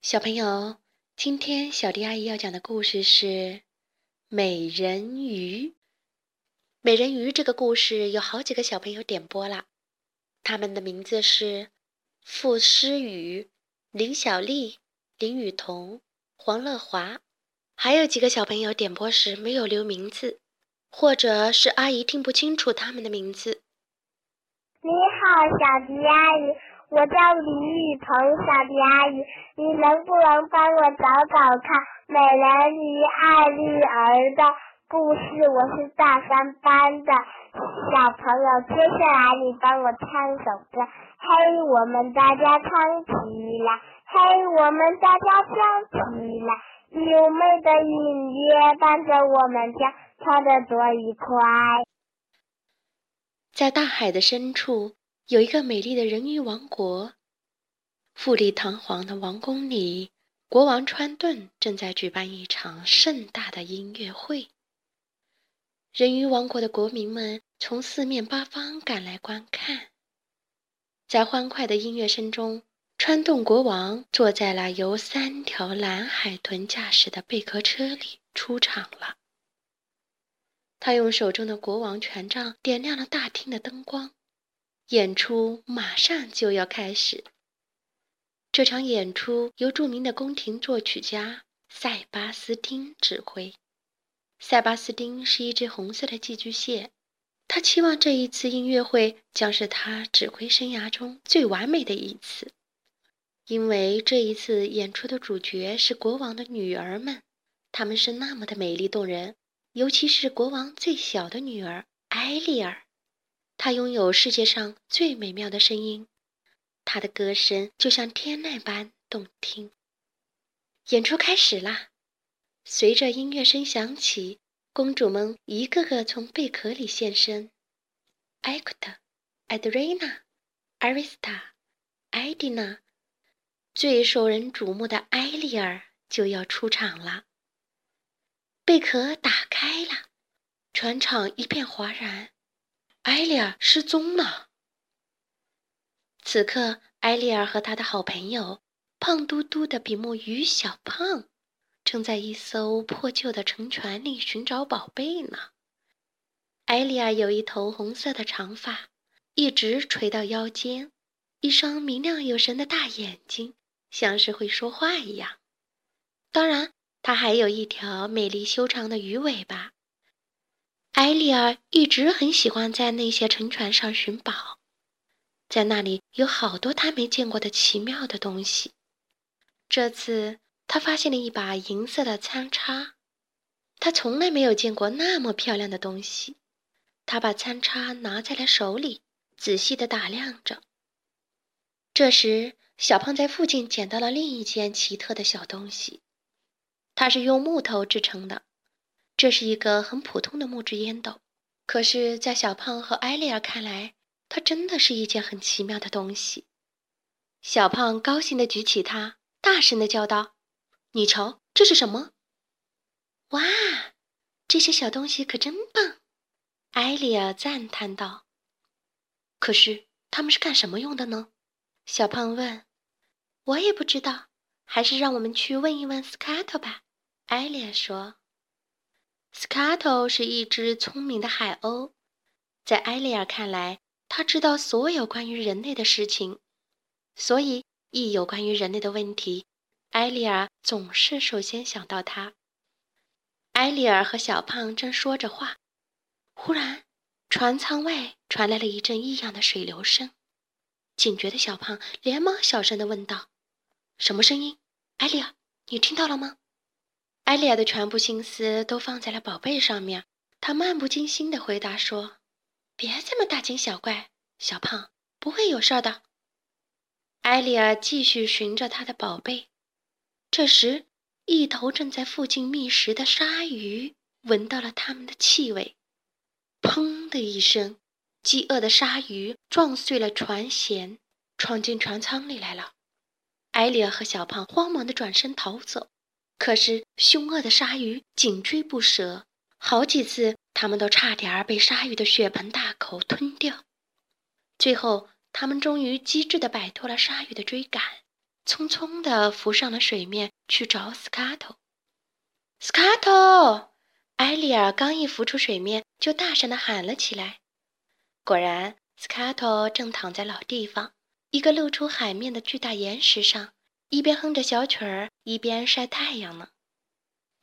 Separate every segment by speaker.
Speaker 1: 小朋友，今天小迪阿姨要讲的故事是《美人鱼》。美人鱼这个故事有好几个小朋友点播了，他们的名字是傅诗雨、林小丽、林雨桐、黄乐华，还有几个小朋友点播时没有留名字，或者是阿姨听不清楚他们的名字。
Speaker 2: 你好，小迪阿姨。我叫李雨桐，小迪阿姨，你能不能帮我找找看《美人鱼爱丽儿》的故事？我是大三班的小朋友，接下来你帮我唱首歌。嘿，我们大家唱起来！嘿，我们大家唱起来！优美的音乐伴着我们跳，跳得多愉快！
Speaker 1: 在大海的深处。有一个美丽的人鱼王国，富丽堂皇的王宫里，国王川顿正在举办一场盛大的音乐会。人鱼王国的国民们从四面八方赶来观看。在欢快的音乐声中，川顿国王坐在了由三条蓝海豚驾驶的贝壳车里出场了。他用手中的国王权杖点亮了大厅的灯光。演出马上就要开始。这场演出由著名的宫廷作曲家塞巴斯汀指挥。塞巴斯汀是一只红色的寄居蟹，他期望这一次音乐会将是他指挥生涯中最完美的一次，因为这一次演出的主角是国王的女儿们，她们是那么的美丽动人，尤其是国王最小的女儿艾丽儿。她拥有世界上最美妙的声音，她的歌声就像天籁般动听。演出开始啦！随着音乐声响起，公主们一个个从贝壳里现身。艾库特、艾德瑞娜、艾瑞斯塔、艾迪娜，最受人瞩目的埃丽尔就要出场了。贝壳打开了，全场一片哗然。艾丽儿失踪了。此刻，艾丽儿和她的好朋友胖嘟嘟的比目鱼小胖，正在一艘破旧的沉船里寻找宝贝呢。艾丽尔有一头红色的长发，一直垂到腰间，一双明亮有神的大眼睛，像是会说话一样。当然，他还有一条美丽修长的鱼尾巴。艾丽儿一直很喜欢在那些沉船上寻宝，在那里有好多她没见过的奇妙的东西。这次她发现了一把银色的餐叉，她从来没有见过那么漂亮的东西。她把餐叉拿在了手里，仔细地打量着。这时，小胖在附近捡到了另一件奇特的小东西，它是用木头制成的。这是一个很普通的木质烟斗，可是，在小胖和艾丽儿看来，它真的是一件很奇妙的东西。小胖高兴地举起它，大声地叫道：“你瞧，这是什么？”“哇，这些小东西可真棒！”艾丽儿赞叹道。“可是，他们是干什么用的呢？”小胖问。“我也不知道，还是让我们去问一问斯卡特吧。”艾丽尔说。斯卡托是一只聪明的海鸥，在埃利尔看来，他知道所有关于人类的事情，所以一有关于人类的问题，埃利尔总是首先想到他。埃利尔和小胖正说着话，忽然，船舱外传来了一阵异样的水流声。警觉的小胖连忙小声地问道：“什么声音？埃利尔，你听到了吗？”艾丽亚的全部心思都放在了宝贝上面，她漫不经心地回答说：“别这么大惊小怪，小胖，不会有事的。”艾丽亚继续寻着她的宝贝。这时，一头正在附近觅食的鲨鱼闻到了它们的气味，砰的一声，饥饿的鲨鱼撞碎了船舷，闯进船舱里来了。艾丽尔和小胖慌忙地转身逃走。可是，凶恶的鲨鱼紧追不舍，好几次他们都差点儿被鲨鱼的血盆大口吞掉。最后，他们终于机智地摆脱了鲨鱼的追赶，匆匆地浮上了水面去找斯卡托。斯卡托！埃利尔刚一浮出水面，就大声地喊了起来。果然，斯卡托正躺在老地方一个露出海面的巨大岩石上，一边哼着小曲儿，一边晒太阳呢。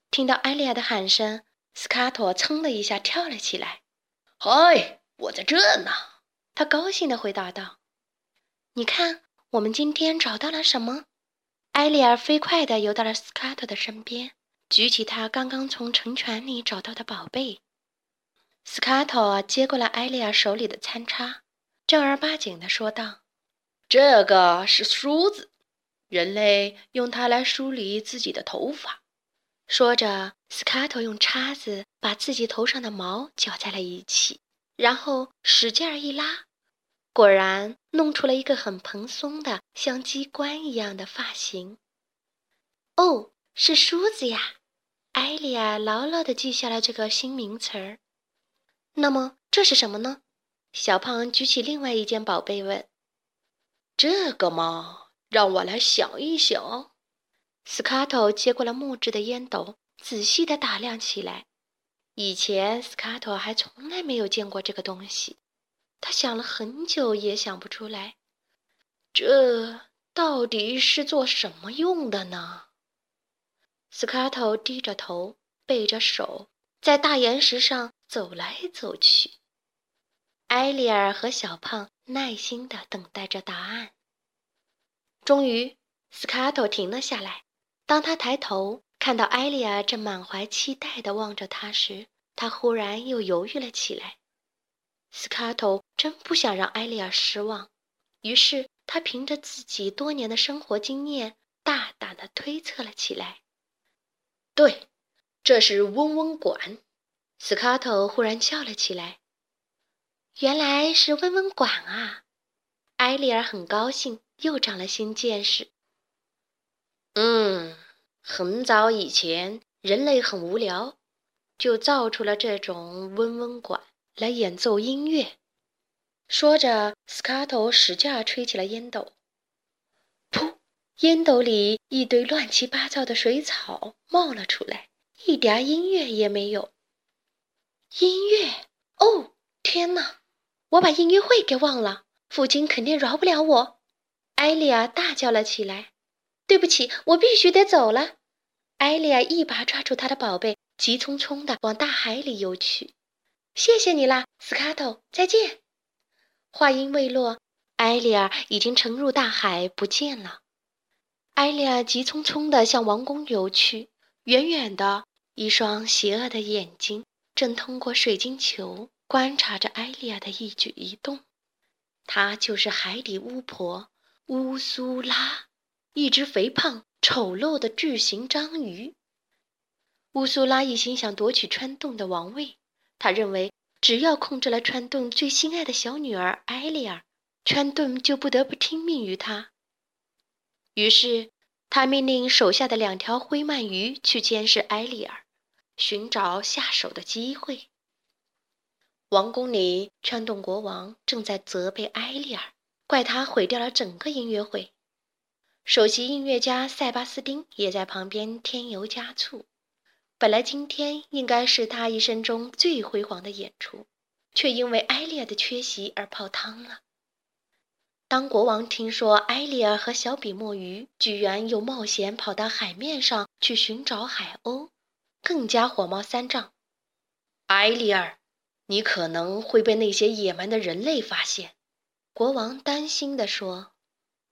Speaker 1: 听到埃利尔的喊声，斯卡托噌的一下跳了起来。
Speaker 3: “嗨，我在这呢！”
Speaker 1: 他高兴地回答道。“你看，我们今天找到了什么？”埃利尔飞快地游到了斯卡托的身边。举起他刚刚从沉船里找到的宝贝，斯卡托接过了艾丽亚手里的餐叉，正儿八经地说道：“
Speaker 3: 这个是梳子，人类用它来梳理自己的头发。”
Speaker 1: 说着，斯卡特用叉子把自己头上的毛搅在了一起，然后使劲儿一拉，果然弄出了一个很蓬松的、像机关一样的发型。哦。是梳子呀，艾莉亚牢牢地记下了这个新名词儿。那么这是什么呢？小胖举起另外一件宝贝问：“
Speaker 3: 这个嘛，让我来想一想。”
Speaker 1: 斯卡托接过了木质的烟斗，仔细地打量起来。以前斯卡托还从来没有见过这个东西，他想了很久也想不出来，
Speaker 3: 这到底是做什么用的呢？
Speaker 1: 斯卡托低着头，背着手，在大岩石上走来走去。埃利尔和小胖耐心地等待着答案。终于，斯卡托停了下来。当他抬头看到埃利尔正满怀期待地望着他时，他忽然又犹豫了起来。斯卡托真不想让埃利尔失望，于是他凭着自己多年的生活经验，大胆地推测了起来。
Speaker 3: 对，这是温温管。
Speaker 1: 斯卡托忽然叫了起来：“原来是温温管啊！”埃利尔很高兴，又长了新见识。
Speaker 3: 嗯，很早以前，人类很无聊，就造出了这种嗡嗡管来演奏音乐。
Speaker 1: 说着，斯卡托使劲吹起了烟斗。噗！烟斗里一堆乱七八糟的水草冒了出来，一点音乐也没有。音乐？哦，天哪！我把音乐会给忘了，父亲肯定饶不了我。艾莉亚大叫了起来：“对不起，我必须得走了。”艾莉亚一把抓住她的宝贝，急匆匆地往大海里游去。“谢谢你啦，斯卡特，再见。”话音未落，艾丽亚已经沉入大海，不见了。艾丽亚急匆匆地向王宫游去，远远的，一双邪恶的眼睛正通过水晶球观察着艾丽亚的一举一动。她就是海底巫婆乌苏拉，一只肥胖丑陋的巨型章鱼。乌苏拉一心想夺取川洞的王位，他认为只要控制了川洞最心爱的小女儿艾莉尔，川洞就不得不听命于他。于是，他命令手下的两条灰鳗鱼去监视埃利尔，寻找下手的机会。王宫里，川洞国王正在责备埃利尔，怪他毁掉了整个音乐会。首席音乐家塞巴斯丁也在旁边添油加醋。本来今天应该是他一生中最辉煌的演出，却因为埃利尔的缺席而泡汤了。当国王听说埃利尔和小比目鱼居然又冒险跑到海面上去寻找海鸥，更加火冒三丈。
Speaker 3: 埃利尔，你可能会被那些野蛮的人类发现，
Speaker 1: 国王担心地说。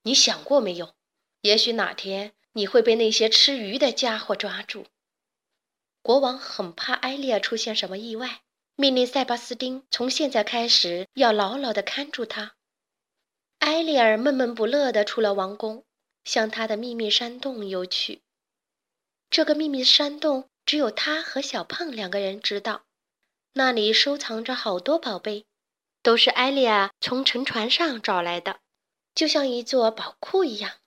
Speaker 3: 你想过没有？也许哪天你会被那些吃鱼的家伙抓住。
Speaker 1: 国王很怕埃利尔出现什么意外，命令塞巴斯丁从现在开始要牢牢地看住他。埃利尔闷闷不乐地出了王宫，向他的秘密山洞游去。这个秘密山洞只有他和小胖两个人知道，那里收藏着好多宝贝，都是艾莉亚从沉船上找来的，就像一座宝库一样。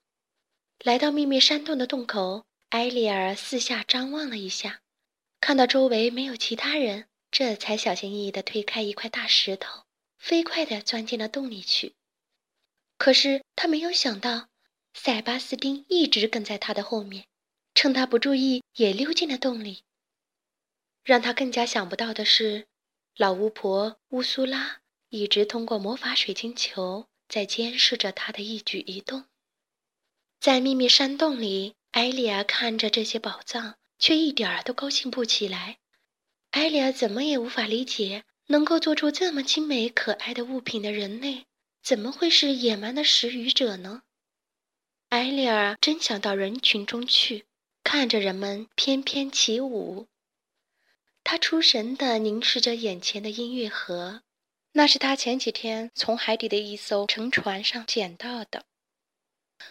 Speaker 1: 来到秘密山洞的洞口，艾莉尔四下张望了一下，看到周围没有其他人，这才小心翼翼地推开一块大石头，飞快地钻进了洞里去。可是他没有想到，塞巴斯丁一直跟在他的后面，趁他不注意也溜进了洞里。让他更加想不到的是，老巫婆乌苏拉一直通过魔法水晶球在监视着他的一举一动。在秘密山洞里，艾丽亚看着这些宝藏，却一点儿都高兴不起来。艾丽亚怎么也无法理解，能够做出这么精美可爱的物品的人类，怎么会是野蛮的食鱼者呢？艾丽儿真想到人群中去，看着人们翩翩起舞。他出神地凝视着眼前的音乐盒，那是他前几天从海底的一艘沉船上捡到的。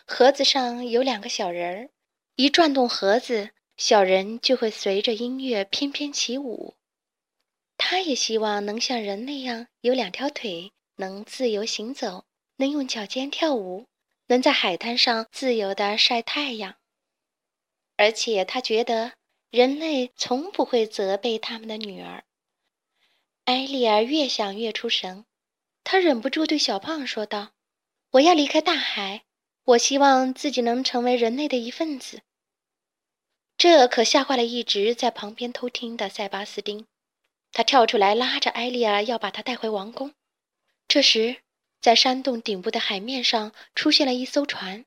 Speaker 1: 盒子上有两个小人儿，一转动盒子，小人就会随着音乐翩翩起舞。他也希望能像人那样有两条腿，能自由行走，能用脚尖跳舞，能在海滩上自由地晒太阳。而且他觉得人类从不会责备他们的女儿。埃丽儿越想越出神，她忍不住对小胖说道：“我要离开大海。”我希望自己能成为人类的一份子。这可吓坏了一直在旁边偷听的塞巴斯丁，他跳出来拉着艾丽儿要把她带回王宫。这时，在山洞顶部的海面上出现了一艘船，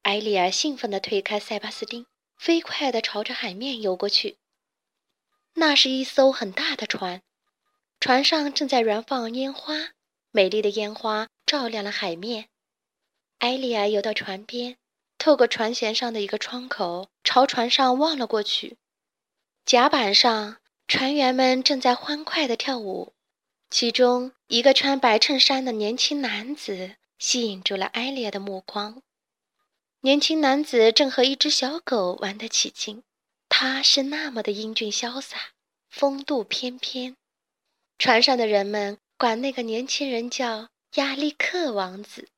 Speaker 1: 艾丽儿兴奋地推开塞巴斯丁，飞快地朝着海面游过去。那是一艘很大的船，船上正在燃放烟花，美丽的烟花照亮了海面。艾丽亚游到船边，透过船舷上的一个窗口，朝船上望了过去。甲板上，船员们正在欢快地跳舞，其中一个穿白衬衫的年轻男子吸引住了艾丽亚的目光。年轻男子正和一只小狗玩得起劲，他是那么的英俊潇洒，风度翩翩。船上的人们管那个年轻人叫亚历克王子。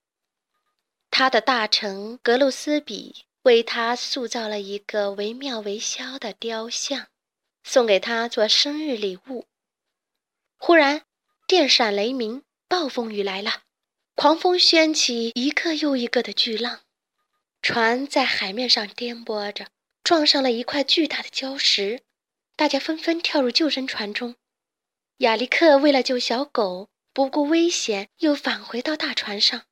Speaker 1: 他的大臣格鲁斯比为他塑造了一个惟妙惟肖的雕像，送给他做生日礼物。忽然，电闪雷鸣，暴风雨来了，狂风掀起一个又一个的巨浪，船在海面上颠簸着，撞上了一块巨大的礁石。大家纷纷跳入救生船中。亚历克为了救小狗，不顾危险，又返回到大船上。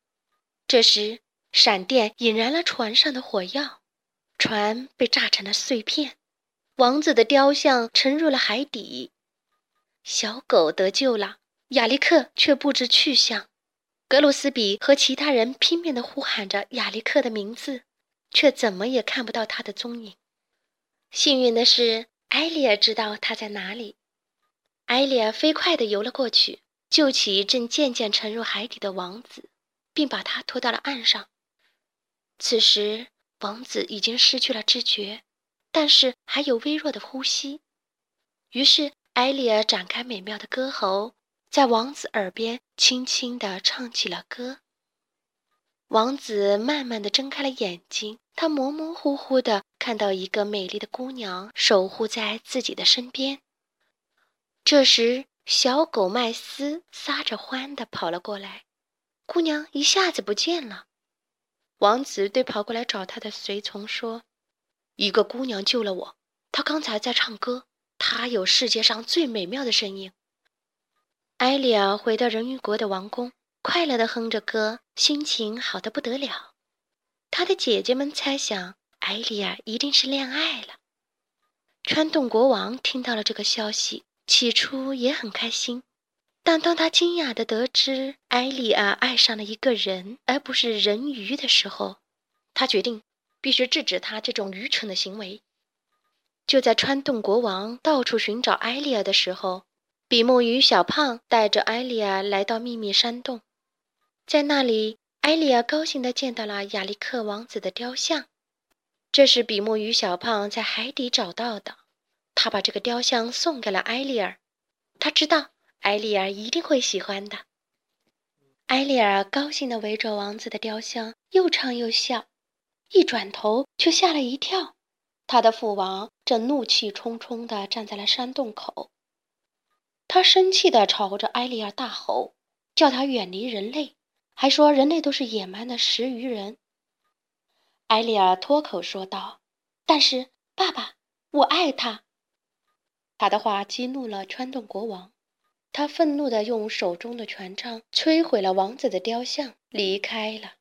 Speaker 1: 这时，闪电引燃了船上的火药，船被炸成了碎片，王子的雕像沉入了海底。小狗得救了，亚历克却不知去向。格鲁斯比和其他人拼命地呼喊着亚历克的名字，却怎么也看不到他的踪影。幸运的是，艾丽尔知道他在哪里。艾丽尔飞快地游了过去，救起正渐渐沉入海底的王子，并把他拖到了岸上。此时，王子已经失去了知觉，但是还有微弱的呼吸。于是，艾丽尔展开美妙的歌喉，在王子耳边轻轻地唱起了歌。王子慢慢地睁开了眼睛，他模模糊糊地看到一个美丽的姑娘守护在自己的身边。这时，小狗麦斯撒着欢地跑了过来，姑娘一下子不见了。王子对跑过来找他的随从说：“一个姑娘救了我，她刚才在唱歌，她有世界上最美妙的声音。”艾丽尔回到人鱼国的王宫，快乐地哼着歌，心情好得不得了。他的姐姐们猜想，艾丽尔一定是恋爱了。川洞国王听到了这个消息，起初也很开心。但当他惊讶地得知艾丽亚爱上了一个人，而不是人鱼的时候，他决定必须制止他这种愚蠢的行为。就在川洞国王到处寻找艾丽亚的时候，比目鱼小胖带着艾丽亚来到秘密山洞，在那里，艾丽亚高兴地见到了亚历克王子的雕像，这是比目鱼小胖在海底找到的。他把这个雕像送给了埃利尔，他知道。埃利尔一定会喜欢的。埃利尔高兴地围着王子的雕像，又唱又笑。一转头，却吓了一跳，他的父王正怒气冲冲地站在了山洞口。他生气地朝着埃利尔大吼，叫他远离人类，还说人类都是野蛮的食鱼人。埃利尔脱口说道。但是，爸爸，我爱他。他的话激怒了川顿国王，他愤怒地用手中的权杖摧毁了王子的雕像，离开了。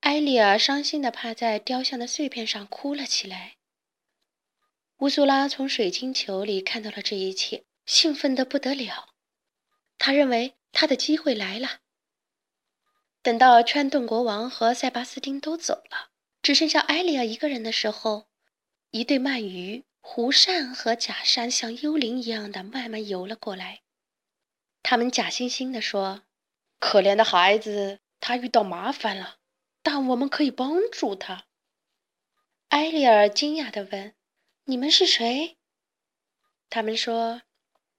Speaker 1: 埃利尔伤心地趴在雕像的碎片上哭了起来。乌苏拉从水晶球里看到了这一切，兴奋得不得了。他认为他的机会来了。等到川顿国王和塞巴斯丁都走了，只剩下埃利尔一个人的时候，一对鳗鱼。胡善和假山像幽灵一样的慢慢游了过来，他们假惺惺地说：“可怜的孩子，他遇到麻烦了，但我们可以帮助他。”埃利尔惊讶地问：“你们是谁？”他们说：“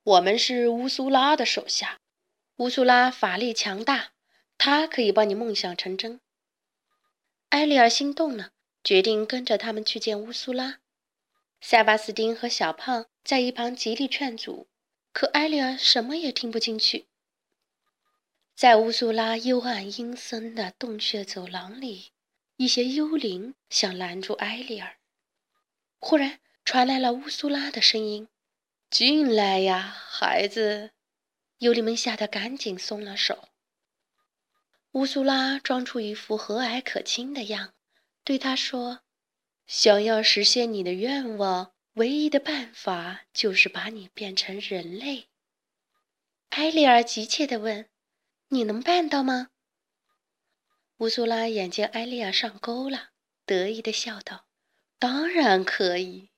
Speaker 1: 我们是乌苏拉的手下。乌苏拉法力强大，他可以帮你梦想成真。”埃利尔心动了，决定跟着他们去见乌苏拉。塞巴斯丁和小胖在一旁极力劝阻，可埃利尔什么也听不进去。在乌苏拉幽暗阴森的洞穴走廊里，一些幽灵想拦住埃利尔。忽然传来了乌苏拉的声音：“进来呀，孩子！”幽灵们吓得赶紧松了手。乌苏拉装出一副和蔼可亲的样，对他说。想要实现你的愿望，唯一的办法就是把你变成人类。埃利尔急切地问：“你能办到吗？”乌苏拉眼见埃利尔上钩了，得意地笑道：“当然可以，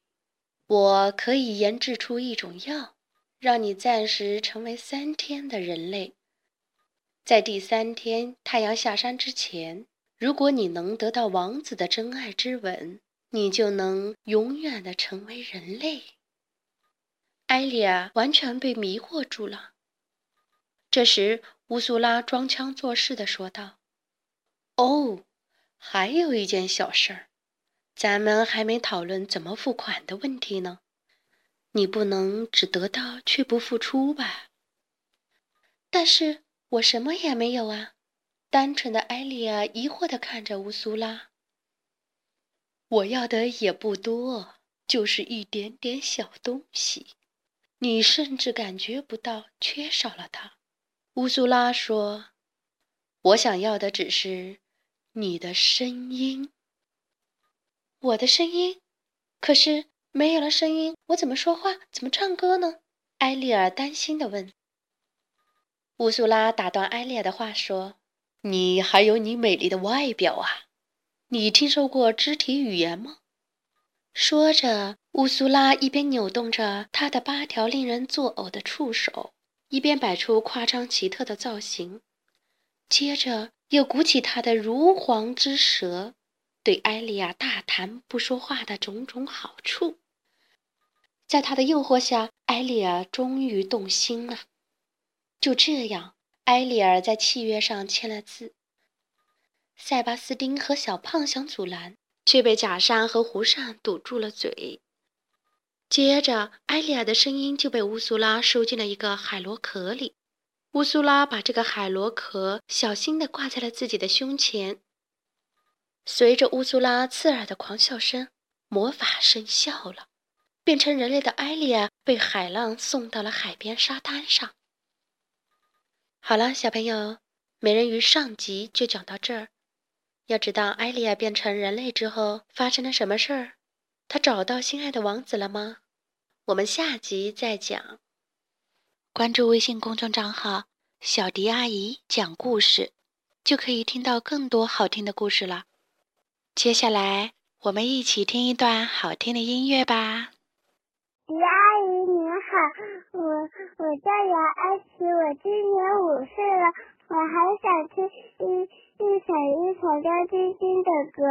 Speaker 1: 我可以研制出一种药，让你暂时成为三天的人类。在第三天太阳下山之前，如果你能得到王子的真爱之吻。”你就能永远的成为人类。艾莉亚完全被迷惑住了。这时，乌苏拉装腔作势的说道：“哦，还有一件小事儿，咱们还没讨论怎么付款的问题呢。你不能只得到却不付出吧？”但是我什么也没有啊！单纯的艾莉亚疑惑的看着乌苏拉。我要的也不多，就是一点点小东西，你甚至感觉不到缺少了它。乌苏拉说：“我想要的只是你的声音。我的声音，可是没有了声音，我怎么说话，怎么唱歌呢？”埃利尔担心地问。乌苏拉打断埃利尔的话说：“你还有你美丽的外表啊。”你听说过肢体语言吗？说着，乌苏拉一边扭动着她的八条令人作呕的触手，一边摆出夸张奇特的造型，接着又鼓起她的如簧之舌，对艾莉亚大谈不说话的种种好处。在他的诱惑下，艾莉亚终于动心了。就这样，埃利尔在契约上签了字。塞巴斯丁和小胖想阻拦，却被假山和胡善堵住了嘴。接着，艾利亚的声音就被乌苏拉收进了一个海螺壳里。乌苏拉把这个海螺壳小心地挂在了自己的胸前。随着乌苏拉刺耳的狂笑声，魔法生效了，变成人类的艾利亚被海浪送到了海边沙滩上。好了，小朋友，美人鱼上集就讲到这儿。要知道艾莉亚变成人类之后发生了什么事儿？她找到心爱的王子了吗？我们下集再讲。关注微信公众账号“小迪阿姨讲故事”，就可以听到更多好听的故事了。接下来，我们一起听一段好听的音乐吧。
Speaker 2: 迪阿姨您好，我我叫杨安琪，我今年五岁了，我还想听一。一闪一闪亮晶晶的歌。